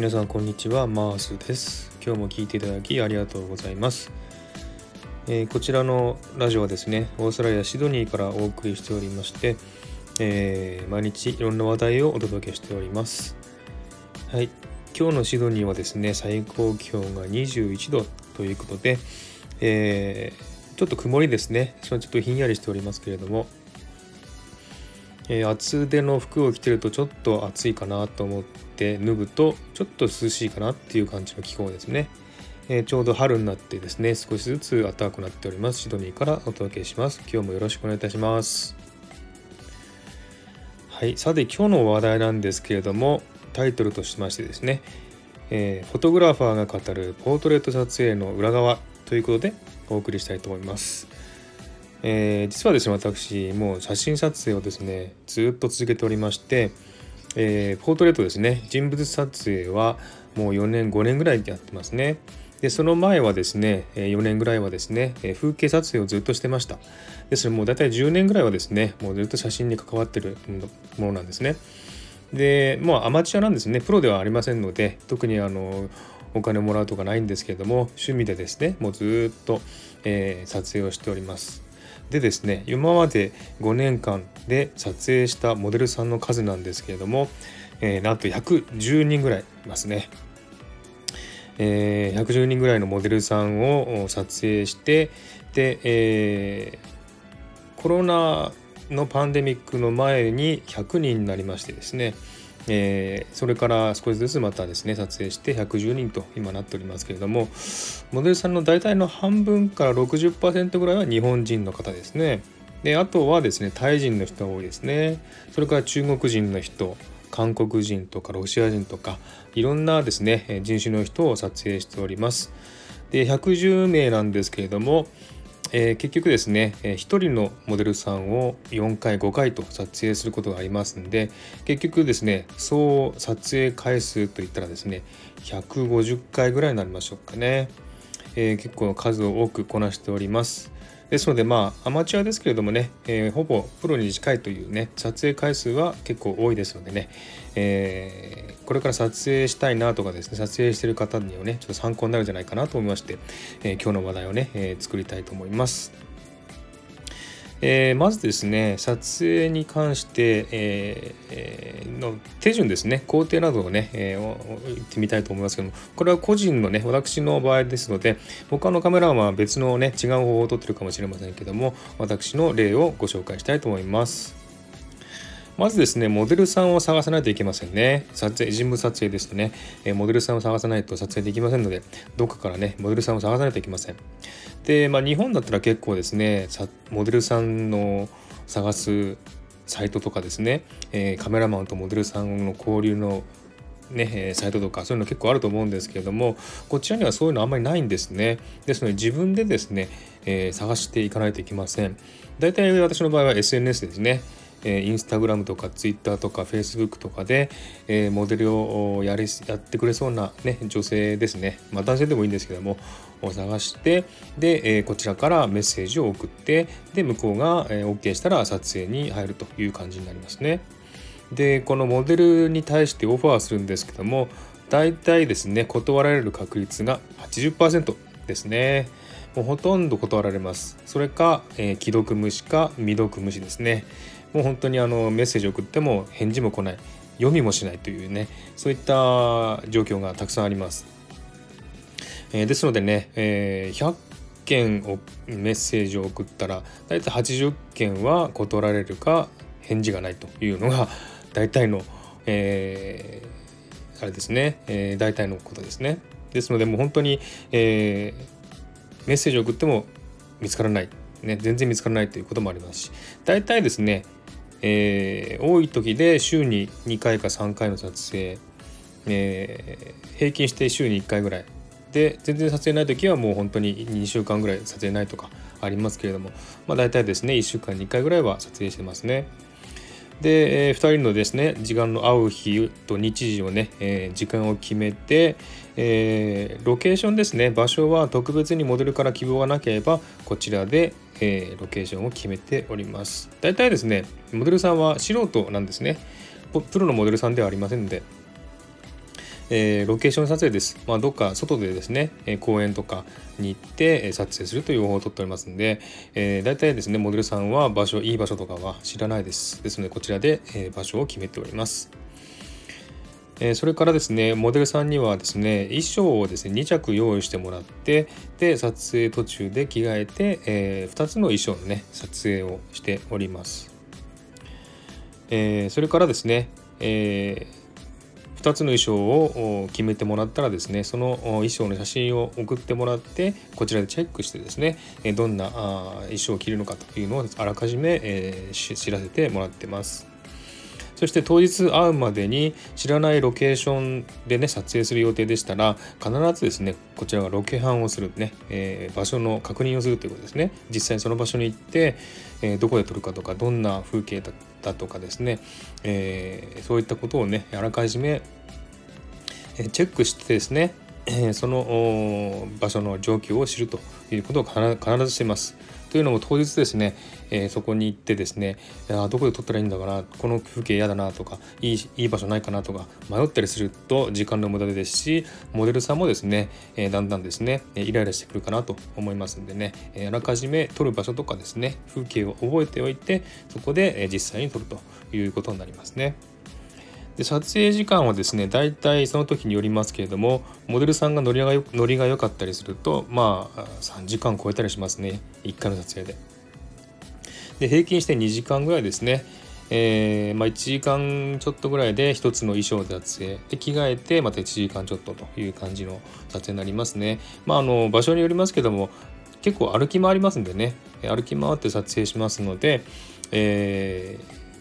皆さんこんにちはマースです。今日も聞いていただきありがとうございます、えー、こちらのラジオはですねオーストラリアシドニーからお送りしておりまして、えー、毎日いろんな話題をお届けしております。はい。今日のシドニーはですね最高気温が21度ということで、えー、ちょっと曇りですね。ちょっとひんやりしておりますけれどもえー、厚手の服を着てるとちょっと暑いかなと思って脱ぐとちょっと涼しいかなっていう感じの気候ですね、えー、ちょうど春になってですね少しずつ暖かくなっております。シドニーからお届けします。今日もよろしくお願いいたします。はい。さて今日の話題なんですけれどもタイトルとしましてですね、えー、フォトグラファーが語るポートレート撮影の裏側ということでお送りしたいと思います。えー、実はですね私もう写真撮影をですねずっと続けておりまして、えー、ポートレートですね人物撮影はもう4年5年ぐらいやってますね。でその前はですね4年ぐらいはですね風景撮影をずっとしてました。ですのでもう大体10年ぐらいはですねもうずっと写真に関わってるものなんですね。でもうアマチュアなんですね。プロではありませんので特にあのお金もらうとかないんですけれども趣味でですねもうずっと、えー、撮影をしております。でですね今まで5年間で撮影したモデルさんの数なんですけれども、えー、なんと110人ぐらいいますね。えー、110人ぐらいのモデルさんを撮影してで、えー、コロナのパンデミックの前に100人になりましてですねえー、それから少しずつまたですね撮影して110人と今なっておりますけれどもモデルさんの大体の半分から60%ぐらいは日本人の方ですね。であとはですねタイ人の人が多いですね。それから中国人の人韓国人とかロシア人とかいろんなですね人種の人を撮影しております。で110名なんですけれどもえー、結局ですね、え、1人のモデルさんを4回5回と撮影することがありますんで結局ですね総撮影回数といったらですね150回ぐらいになりましょうかね、えー、結構数を多くこなしております。ですのでまあアマチュアですけれどもね、えー、ほぼプロに近いというね撮影回数は結構多いですのでね、えー、これから撮影したいなとかですね撮影してる方にはねちょっと参考になるんじゃないかなと思いまして、え、今日の話題をね、え作りたいと思います。え、まずですね撮影に関して、えー、の手順ですね工程などをね、えー、言ってみたいと思いますけどもこれは個人のね私の場合ですので他のカメラマンは別のね違う方法をとってるかもしれませんけども私の例をご紹介したいと思います。まずですね、モデルさんを探さないといけませんね。撮影、人物撮影ですとね、えモデルさんを探さないと撮影できませんので、どっかからね、モデルさんを探さないといけません。で、まあ、日本だったら結構ですね、モデルさんの探すサイトとかですね、えー、カメラマンとモデルさんの交流のね、サイトとかそういうの結構あると思うんですけれどもこちらにはそういうのあんまりないんですね。ですので自分でですね、えー、探していかないといけません。大体私の場合は SNS ですね。えー、インスタグラムとかツイッターとかフェイスブックとかで、えー、モデルをやりやってくれそうな、ね、女性ですね、まあ、男性でもいいんですけどもを探してで、えー、こちらからメッセージを送ってで向こうが、えー、OK したら撮影に入るという感じになりますね。でこのモデルに対してオファーするんですけども大体ですね断られる確率が80%ですね。もうほとんど断られます。それか、えー、既読無視か未読無視ですね。もう本当にあのメッセージ送っても返事も来ない読みもしないというねそういった状況がたくさんあります。えー、ですのでね、えー、100件をメッセージを送ったら大体80件は断られるか返事がないというのが大体の、えー、あれですね、えー、大体のことですね。ですのでもう本当に、えー、メッセージを送っても見つからない、ね、全然見つからないということもありますし。大体ですねえー、多い時で週に2回か3回の撮影、えー、平均して週に1回ぐらいで全然撮影ない時はもう本当に2週間ぐらい撮影ないとかありますけれども、まあ、大体ですね1週間に1回ぐらいは撮影してますね。で、えー、2人のですね時間の合う日と日時をね、えー、時間を決めて、えー、ロケーションですね場所は特別にモデルから希望がなければこちらでえ、ロケーションを決めております。大体ですね、モデルさんは素人なんですね。プロのモデルさんではありませんので、えー、ロケーション撮影です。まあ、どっか外でですね、え、公園とかに行って撮影するという方法をとっておりますので、えー、大体ですね、モデルさんは場所、いい場所とかは知らないです。ですので、こちらで、え場所を決めております。えそれからですね、モデルさんにはですね、衣装をですね、2着用意してもらって、で、撮影途中で着替えて、え2つの衣装のね、撮影をしております。えそれからですね、えー2つの衣装を決めてもらったらですねその衣装の写真を送ってもらってこちらでチェックしてですねどんな衣装を着るのかというのをあらかじめ、知らせてもらってます。そして当日会うまでに知らないロケーションでね撮影する予定でしたら必ずですねこちらがロケハンをするね、えー、場所の確認をするということですね実際にその場所に行って、えー、どこで撮るかとかどんな風景だとかですね、えー、そういったことをねあらかじめチェックしてですねその場所の状況を知るということを必ずしています。というのも当日ですね、えー、そこに行ってですねあどこで撮ったらいいんだかなこの風景嫌だなとかいいいい場所ないかなとか迷ったりすると時間の無駄ですしモデルさんもですね、えー、だんだんですねイライラしてくるかなと思いますんでね、えー、あらかじめ撮る場所とかですね風景を覚えておいてそこで、実際に撮るということになりますね。で撮影時間はですね大体その時によりますけれどもモデルさんがノリがよノリが良かったりするとまあ3時間超えたりしますね1回の撮影で。で平均して2時間ぐらいですね。えー、まあ、1時間ちょっとぐらいで1つの衣装で撮影で着替えてまた1時間ちょっとという感じの撮影になりますね。まあ、あの場所によりますけども結構歩き回りますんでね歩き回って撮影しますので、え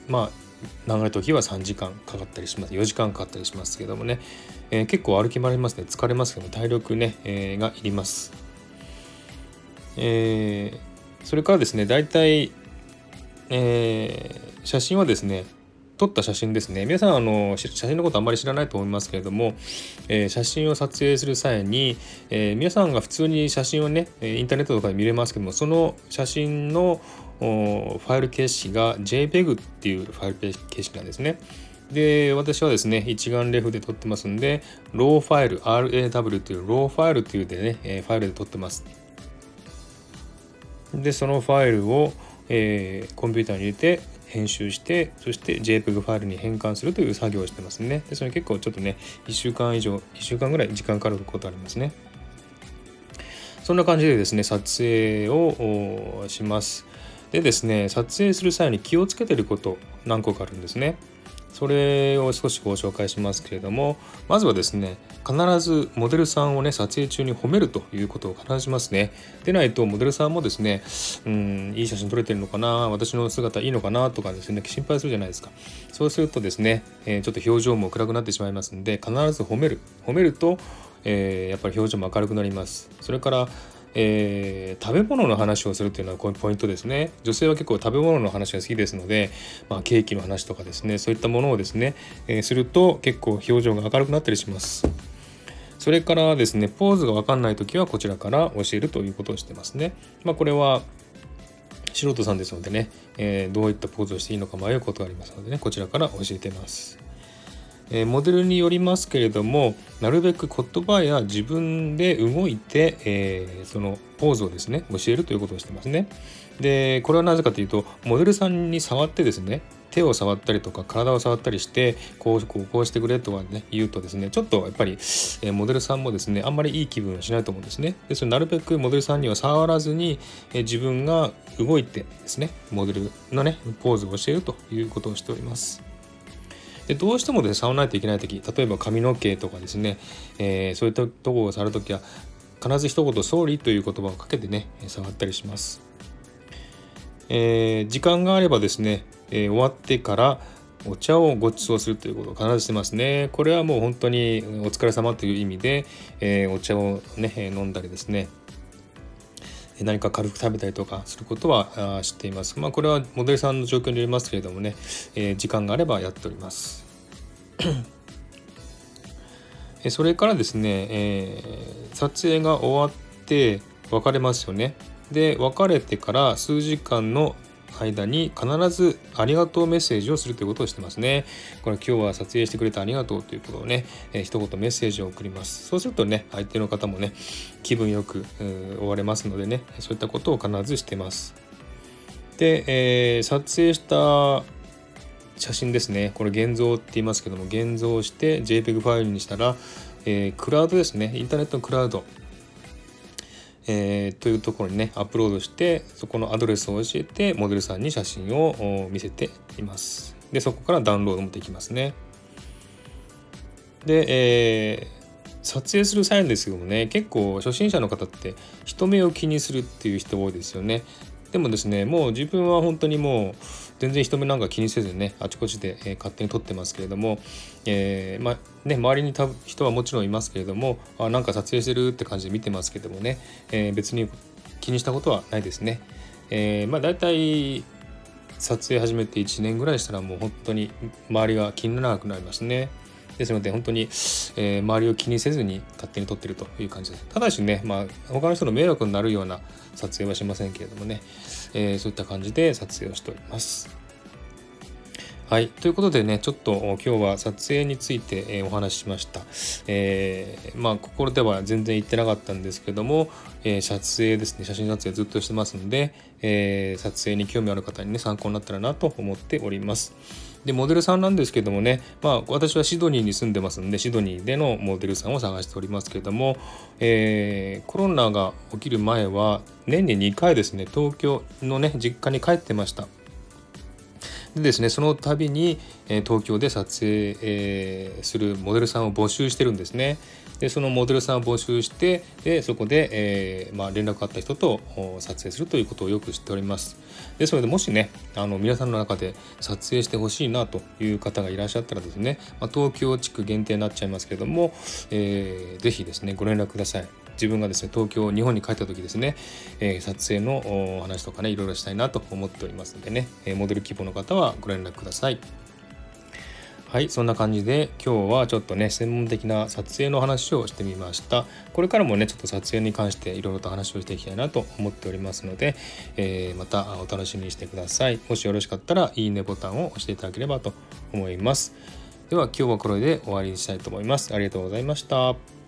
ー、まあ長い時は3時間かかったりします。4時間かかったりしますけどもね、えー、結構歩き回りますね。疲れますけど体力ね、えー、がいります、えー、それからですね大体、えー、写真はですね撮った写真ですね。皆さんあの写真のことあんまり知らないと思いますけれども、えー、写真を撮影する際に、えー、皆さんが普通に写真をねインターネットとかで見れますけどもその写真のファイル形式が JPEG っていうファイル形式なんですね。で、私はですね、一眼レフで撮ってますんで、ローファイル、RAW というローファイルというでね、えファイルで撮ってます。で、そのファイルを、えー、コンピューターに入れて編集して、そして JPEG ファイルに変換するという作業をしてますね。で、それ結構ちょっとね、1週間以上、1週間ぐらい時間かかることありますね。そんな感じでですね、撮影をします。でですね撮影する際に気をつけてること何個かあるんですね。それを少しご紹介しますけれどもまずはですね必ずモデルさんをね撮影中に褒めるということを必ずしますね。でないとモデルさんもですねうんいい写真撮れてるのかな私の姿いいのかなとかですね心配するじゃないですか。そうするとですね、えー、ちょっと表情も暗くなってしまいますんで必ず褒める。褒めると、えー、やっぱり表情も明るくなります。それからえー、食べ物の話をするっていうのはこれポイントですね。女性は結構食べ物の話が好きですので、まあ、ケーキの話とかですねそういったものをですね、えー、すると結構表情が明るくなったりします。それからですねポーズが分かんない時はこちらから教えるということをしてますね。まあこれは素人さんですのでね、えー、どういったポーズをしていいのか迷うことがありますのでねこちらから教えてます。えモデルによりますけれどもなるべく言葉や自分で動いて、えー、そのポーズをですね教えるということをしてますね。でこれはなぜかというとモデルさんに触ってですね手を触ったりとか体を触ったりしてこうこうこうしてくれとかね言うとですねちょっとやっぱり、えモデルさんもですねあんまりいい気分はしないと思うんですね。ですのでなるべくモデルさんには触らずに、え自分が動いてですねモデルのねポーズを教えるということをしております。でどうしてもですね触らないといけない時例えば髪の毛とかですね、えー、そういったところを触る時は必ず一言「総理」という言葉をかけてね触ったりします、えー、時間があればですね、えー、終わってからお茶をご馳走するということを必ずしてますね。これはもう本当にお疲れ様という意味で、え、お茶をね、飲んだりですね、何か軽く食べたりとかすることは知っています。まあこれはモデルさんの状況によりますけれどもね、えー、時間があればやっております。それからですね、えー、撮影が終わって別れますよね。で別れてから数時間の間に必ずありがとうメッセージをするということをしてますね。これ今日は撮影してくれてありがとうということをね、えー、一言メッセージを送ります。そうするとね、相手の方もね、気分よく終われますのでね、そういったことを必ずしてます。で、えー、撮影した写真ですね。これ現像って言いますけども、現像して JPEG ファイルにしたら、えー、クラウドですね。インターネットのクラウド。えー、というところにねアップロードしてそこのアドレスを教えてモデルさんに写真を見せています。でそこからダウンロードもできますね。で、えー、撮影する際ですけどもね結構初心者の方って人目を気にするっていう人多いですよね。でもですねもう自分は本当にもう全然人目なんか気にせずねあちこちで、え、勝手に撮ってますけれども、えー、まね、周りにた人はもちろんいますけれどもあなんか撮影してるって感じで見てますけどもね、えー、別に気にしたことはないですね。え、まあ大体撮影始めて1年ぐらいしたらもう本当に周りが気にならなくなりますね。ですので本当に、えー、周りを気にせずに勝手に撮ってるという感じです。ただしね、まあ、他の人の迷惑になるような撮影はしませんけれどもね、えー、そういった感じで撮影をしております。はい。ということでね、ちょっと今日は撮影について、え、お話ししました。えー、まあ、心では全然言ってなかったんですけども、えー、撮影ですね、写真撮影ずっとしてますので、え撮影に興味ある方にね、参考になったらなと思っております。で、モデルさんなんですけどもね、まあ、私はシドニーに住んでますんで、シドニーでのモデルさんを探しておりますけども、えコロナが起きる前は、年に2回ですね、東京のね、実家に帰ってました。でですねその度に、え東京で撮影、え、するモデルさんを募集してるんですね。でそのモデルさんを募集してでそこで、えー、まあ、連絡あった人と撮影するということをよく知っております。ですのでもしねあの皆さんの中で撮影してほしいなという方がいらっしゃったらですね、まあ、東京地区限定になっちゃいますけれども、えー、ぜひですねご連絡ください。自分がですね東京日本に帰った時ですね、え、撮影のお話とかねいろいろしたいなと思っておりますのでね、えモデル希望の方はご連絡ください。はい、そんな感じで今日はちょっとね、専門的な撮影の話をしてみました。これからもね、ちょっと撮影に関していろいろと話をしていきたいなと思っておりますので、えー、またお楽しみにしてください。もしよろしかったら、いいねボタンを押していただければと思います。では今日はこれで終わりにしたいと思います。ありがとうございました。